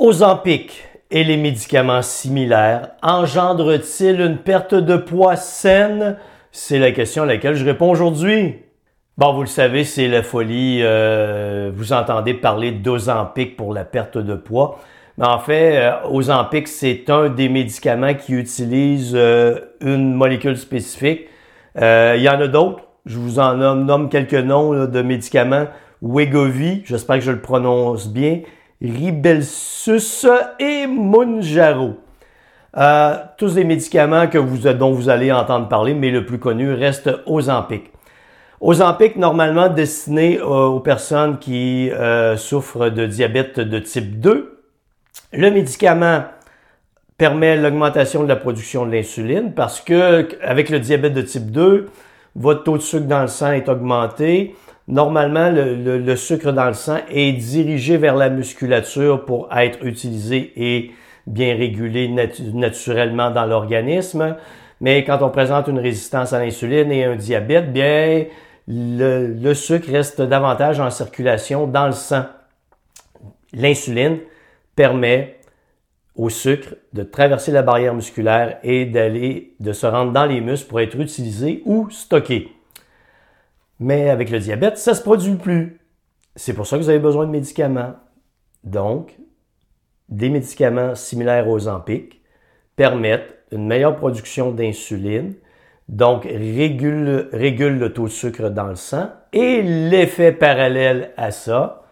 Ozempic et les médicaments similaires engendrent-ils une perte de poids saine? C'est la question à laquelle je réponds aujourd'hui. Bon, vous le savez, c'est la folie. Euh, vous entendez parler d'Ozempic pour la perte de poids. Mais en fait, euh, Ozempic, c'est un des médicaments qui utilise euh, une molécule spécifique. Euh, il y en a d'autres. Je vous en nomme, quelques noms de médicaments. Wegovy, j'espère que je le prononce bien. Ribelsus et Munjaro. Euh, tous des médicaments que vous, dont vous allez entendre parler, mais le plus connu reste Ozempic. Ozempic, normalement destiné euh, aux personnes qui euh, souffrent de diabète de type 2. Le médicament permet l'augmentation de la production de l'insuline parce que avec le diabète de type 2, votre taux de sucre dans le sang est augmenté. Normalement, le, sucre dans le sang est dirigé vers la musculature pour être utilisé et bien régulé naturellement dans l'organisme. Mais quand on présente une résistance à l'insuline et un diabète, bien, le, le sucre reste davantage en circulation dans le sang. L'insuline permet au sucre de traverser la barrière musculaire et d'aller, de se rendre dans les muscles pour être utilisé ou stocké. Mais avec le diabète, ça se produit plus. C'est pour ça que vous avez besoin de médicaments. Donc, des médicaments similaires aux Zampic permettent une meilleure production d'insuline, donc régule, régule le taux de sucre dans le sang. Et l'effet parallèle à ça,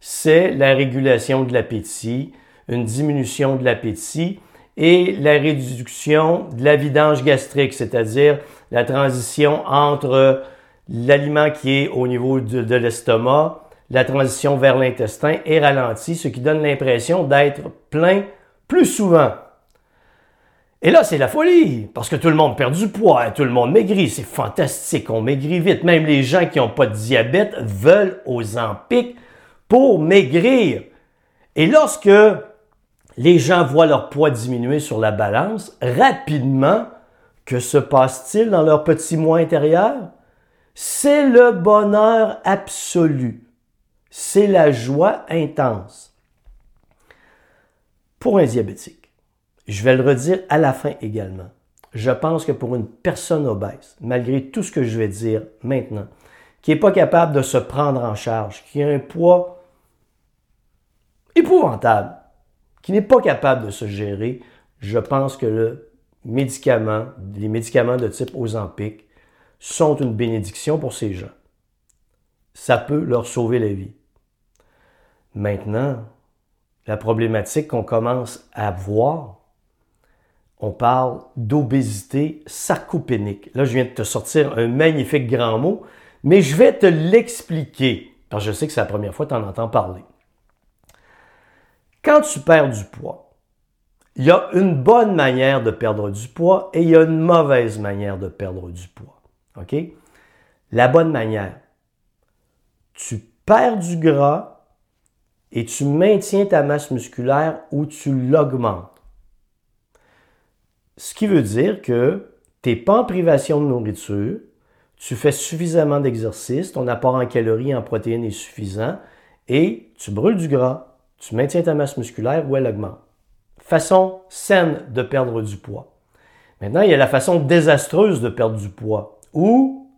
c'est la régulation de l'appétit, une diminution de l'appétit et la réduction de la vidange gastrique, c'est-à-dire la transition entre l'aliment qui est au niveau de, l'estomac, la transition vers l'intestin est ralentie, ce qui donne l'impression d'être plein plus souvent. Et là, c'est la folie, parce que tout le monde perd du poids, tout le monde maigrit, c'est fantastique, on maigrit vite. Même les gens qui n'ont pas de diabète veulent aux empiques pour maigrir. Et lorsque les gens voient leur poids diminuer sur la balance, rapidement, que se passe-t-il dans leur petit moi intérieur? C'est le bonheur absolu. C'est la joie intense. Pour un diabétique, je vais le redire à la fin également. Je pense que pour une personne obèse, malgré tout ce que je vais dire maintenant, qui n'est pas capable de se prendre en charge, qui a un poids épouvantable, qui n'est pas capable de se gérer, je pense que le médicament, les médicaments de type Ozempic, sont une bénédiction pour ces gens. Ça peut leur sauver la vie. Maintenant, la problématique qu'on commence à voir, on parle d'obésité sarcopénique. Là, je viens de te sortir un magnifique grand mot, mais je vais te l'expliquer, parce que je sais que c'est la première fois que tu en entends parler. Quand tu perds du poids, il y a une bonne manière de perdre du poids et il y a une mauvaise manière de perdre du poids. OK? La bonne manière, tu perds du gras et tu maintiens ta masse musculaire ou tu l'augmentes. Ce qui veut dire que tu n'es pas en privation de nourriture, tu fais suffisamment d'exercice, ton apport en calories et en protéines est suffisant et tu brûles du gras, tu maintiens ta masse musculaire ou elle augmente. Façon saine de perdre du poids. Maintenant, il y a la façon désastreuse de perdre du poids où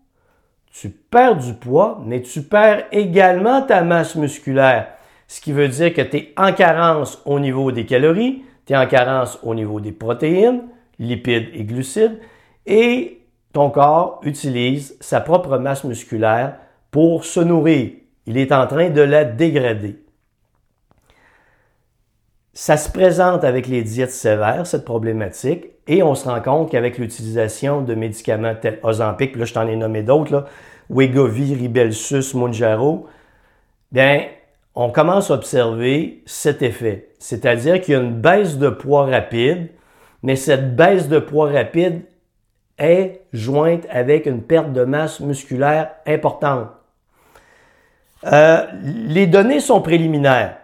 tu perds du poids, mais tu perds également ta masse musculaire. Ce qui veut dire que tu es en carence au niveau des calories, tu es en carence au niveau des protéines, lipides et glucides, et ton corps utilise sa propre masse musculaire pour se nourrir. Il est en train de la dégrader. Ça se présente avec les diètes sévères, cette problématique, et on se rend compte qu'avec l'utilisation de médicaments tels Ozempic, là je t'en ai nommé d'autres, Wegovy, Ribelsus, Monjaro, bien, on commence à observer cet effet. C'est-à-dire qu'il y a une baisse de poids rapide, mais cette baisse de poids rapide est jointe avec une perte de masse musculaire importante. Euh, les données sont préliminaires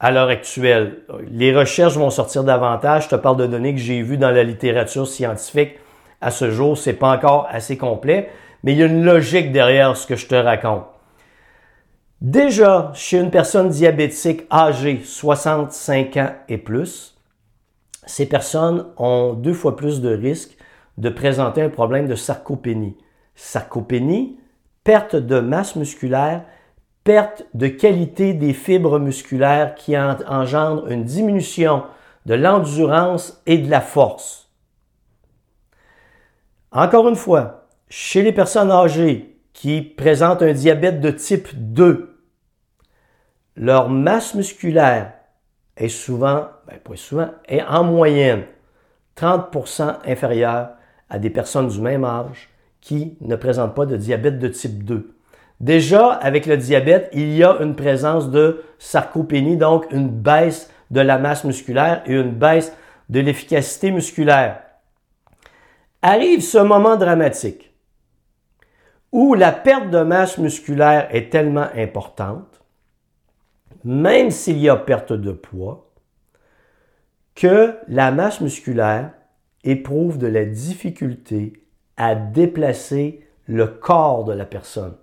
à l'heure actuelle. Les recherches vont sortir davantage. Je te parle de données que j'ai vues dans la littérature scientifique. À ce jour, c'est pas encore assez complet, mais il y a une logique derrière ce que je te raconte. Déjà, chez une personne diabétique âgée 65 ans et plus, ces personnes ont deux fois plus de risques de présenter un problème de sarcopénie. Sarcopénie, perte de masse musculaire, perte de qualité des fibres musculaires qui engendre une diminution de l'endurance et de la force. Encore une fois, chez les personnes âgées qui présentent un diabète de type 2, leur masse musculaire est souvent, ben pas souvent, est en moyenne 30% inférieure à des personnes du même âge qui ne présentent pas de diabète de type 2. Déjà, avec le diabète, il y a une présence de sarcopénie, donc une baisse de la masse musculaire et une baisse de l'efficacité musculaire. Arrive ce moment dramatique où la perte de masse musculaire est tellement importante, même s'il y a perte de poids, que la masse musculaire éprouve de la difficulté à déplacer le corps de la personne.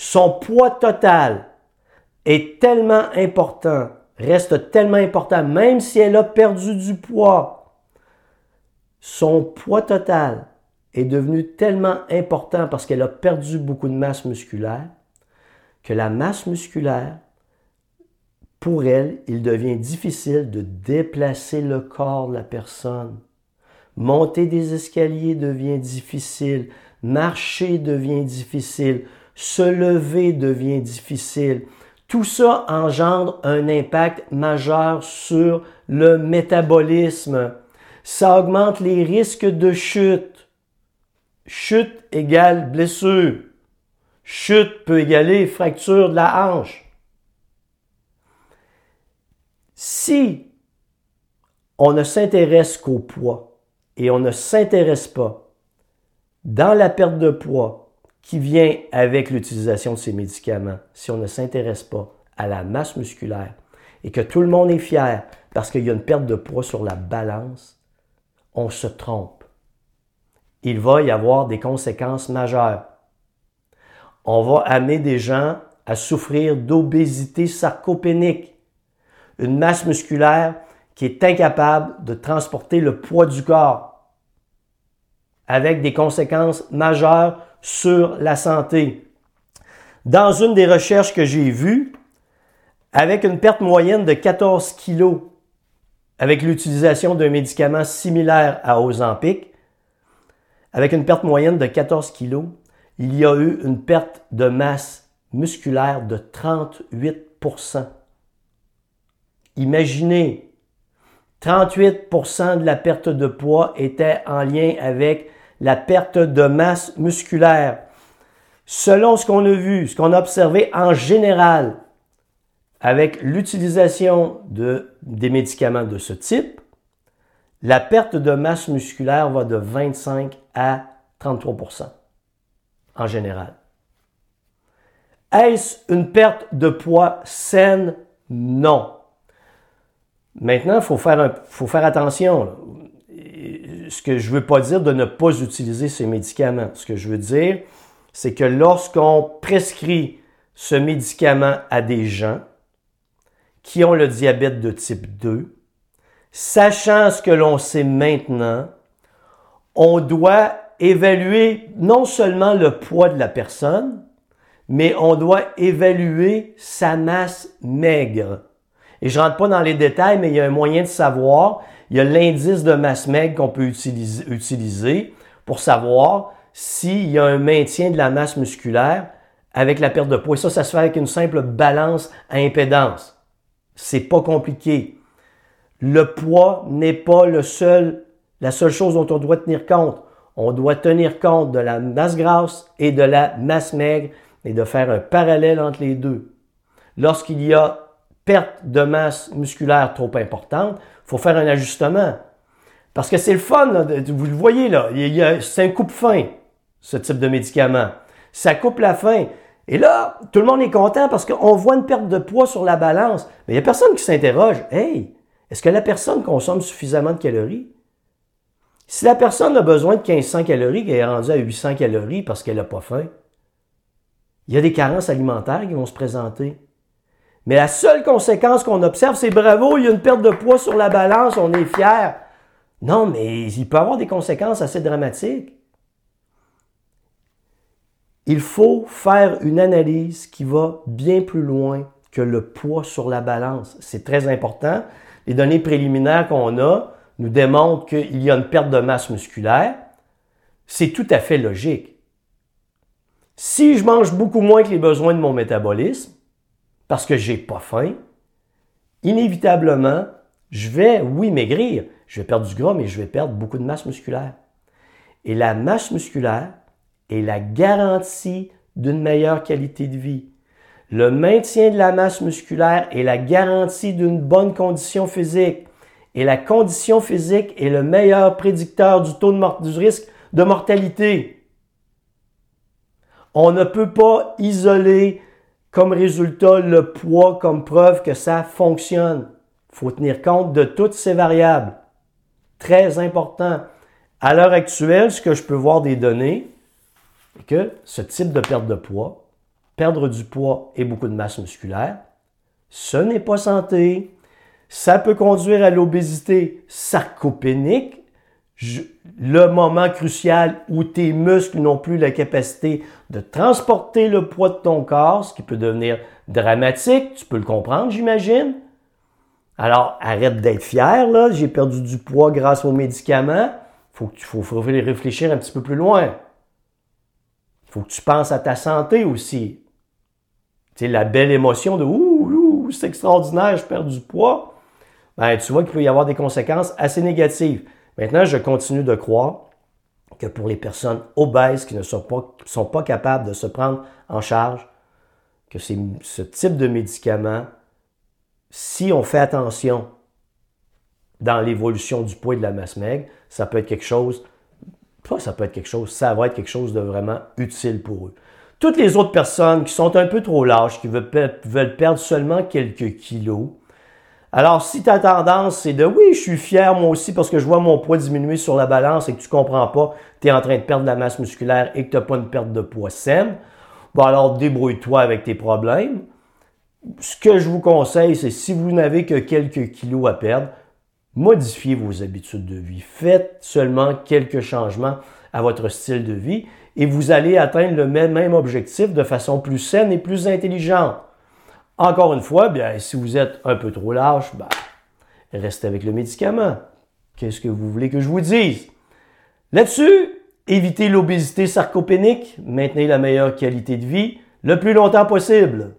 Son poids total est tellement important, reste tellement important, même si elle a perdu du poids. Son poids total est devenu tellement important parce qu'elle a perdu beaucoup de masse musculaire que la masse musculaire, pour elle, il devient difficile de déplacer le corps de la personne. Monter des escaliers devient difficile, marcher devient difficile, se lever devient difficile. Tout ça engendre un impact majeur sur le métabolisme. Ça augmente les risques de chute. Chute égale blessure. Chute peut égaler fracture de la hanche. Si on ne s'intéresse qu'au poids, et on ne s'intéresse pas dans la perte de poids qui vient avec l'utilisation de ces médicaments, si on ne s'intéresse pas à la masse musculaire et que tout le monde est fier parce qu'il y a une perte de poids sur la balance, on se trompe. Il va y avoir des conséquences majeures. On va amener des gens à souffrir d'obésité sarcopénique, une masse musculaire qui est incapable de transporter le poids du corps, avec des conséquences majeures sur la santé. Dans une des recherches que j'ai vues, avec une perte moyenne de 14 kg avec l'utilisation d'un médicament similaire à Ozempic, avec une perte moyenne de 14 kg, il y a eu une perte de masse musculaire de 38% Imaginez 38% de la perte de poids était en lien avec la perte de masse musculaire. Selon ce qu'on a vu, ce qu'on a observé en général avec l'utilisation de, des médicaments de ce type, la perte de masse musculaire va de 25 à 33% en général. Est-ce une perte de poids saine? Non. Maintenant, il faut faire, faut faire attention. Ce que je veux pas dire de ne pas utiliser ces médicaments. Ce que je veux dire, c'est que lorsqu'on prescrit ce médicament à des gens qui ont le diabète de type 2, sachant ce que l'on sait maintenant, on doit évaluer non seulement le poids de la personne, mais on doit évaluer sa masse maigre. Et je rentre pas dans les détails, mais il y a un moyen de savoir. Il y a l'indice de masse maigre qu'on peut utiliser, pour savoir s'il y a un maintien de la masse musculaire avec la perte de poids. Et ça, ça se fait avec une simple balance à impédance. C'est pas compliqué. Le poids n'est pas le seul, la seule chose dont on doit tenir compte. On doit tenir compte de la masse grasse et de la masse maigre et de faire un parallèle entre les deux. Lorsqu'il y a perte de masse musculaire trop importante, faut faire un ajustement. Parce que c'est le fun, vous le voyez là, c'est un coupe-fin, ce type de médicament. Ça coupe la faim. Et là, tout le monde est content parce qu'on voit une perte de poids sur la balance. Mais il n'y a personne qui s'interroge. Hey, est-ce que la personne consomme suffisamment de calories? Si la personne a besoin de 1500 calories, qu'elle est rendue à 800 calories parce qu'elle n'a pas faim, il y a des carences alimentaires qui vont se présenter. Mais la seule conséquence qu'on observe, c'est bravo, il y a une perte de poids sur la balance, on est fier. Non, mais il peut avoir des conséquences assez dramatiques. Il faut faire une analyse qui va bien plus loin que le poids sur la balance. C'est très important. Les données préliminaires qu'on a nous démontrent qu'il y a une perte de masse musculaire. C'est tout à fait logique. Si je mange beaucoup moins que les besoins de mon métabolisme, parce que j'ai pas faim, inévitablement, je vais, oui, maigrir. Je vais perdre du gras, mais je vais perdre beaucoup de masse musculaire. Et la masse musculaire est la garantie d'une meilleure qualité de vie. Le maintien de la masse musculaire est la garantie d'une bonne condition physique. Et la condition physique est le meilleur prédicteur du taux de du risque de mortalité. On ne peut pas isoler comme résultat le poids comme preuve que ça fonctionne. Il faut tenir compte de toutes ces variables. Très important. À l'heure actuelle, ce que je peux voir des données, c'est que ce type de perte de poids, perdre du poids et beaucoup de masse musculaire, ce n'est pas santé. Ça peut conduire à l'obésité sarcopénique, le moment crucial où tes muscles n'ont plus la capacité de transporter le poids de ton corps, ce qui peut devenir dramatique, tu peux le comprendre, j'imagine. Alors, arrête d'être fier, là, j'ai perdu du poids grâce aux médicaments. Faut que tu faut, réfléchir un petit peu plus loin. Faut que tu penses à ta santé aussi. Tu sais, la belle émotion de ouh, ouh c'est extraordinaire, je perds du poids. Ben, tu vois qu'il peut y avoir des conséquences assez négatives. Maintenant, je continue de croire que pour les personnes obèses qui ne sont pas, sont pas capables de se prendre en charge, que ce type de médicament, si on fait attention dans l'évolution du poids et de la masse maigre, ça peut être quelque chose, pas ça peut être quelque chose, ça va être quelque chose de vraiment utile pour eux. Toutes les autres personnes qui sont un peu trop lâches, qui veulent perdre seulement quelques kilos, alors, si ta tendance, c'est de oui, je suis fier moi aussi parce que je vois mon poids diminuer sur la balance et que tu comprends pas, tu es en train de perdre de la masse musculaire et que tu n'as pas une perte de poids saine, bon alors débrouille-toi avec tes problèmes. Ce que je vous conseille, c'est si vous n'avez que quelques kilos à perdre, modifiez vos habitudes de vie. Faites seulement quelques changements à votre style de vie et vous allez atteindre le même objectif de façon plus saine et plus intelligente. Encore une fois, bien, si vous êtes un peu trop lâche, ben, restez avec le médicament. Qu'est-ce que vous voulez que je vous dise? Là-dessus, évitez l'obésité sarcopénique, maintenez la meilleure qualité de vie le plus longtemps possible.